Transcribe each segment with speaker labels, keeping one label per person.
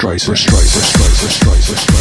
Speaker 1: Streisand. Streisand. Streisand. Streisand. Streisand.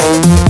Speaker 2: Bye.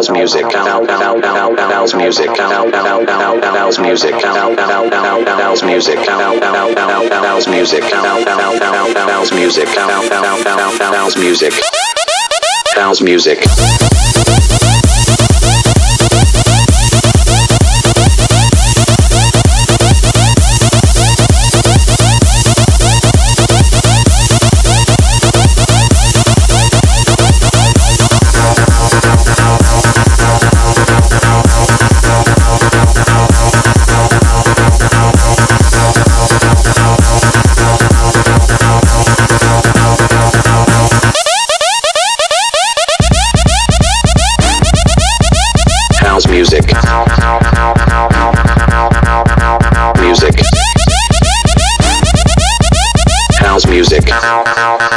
Speaker 2: House music. House music. House music. House music. House music. Music. Music. Music. Music. Wow.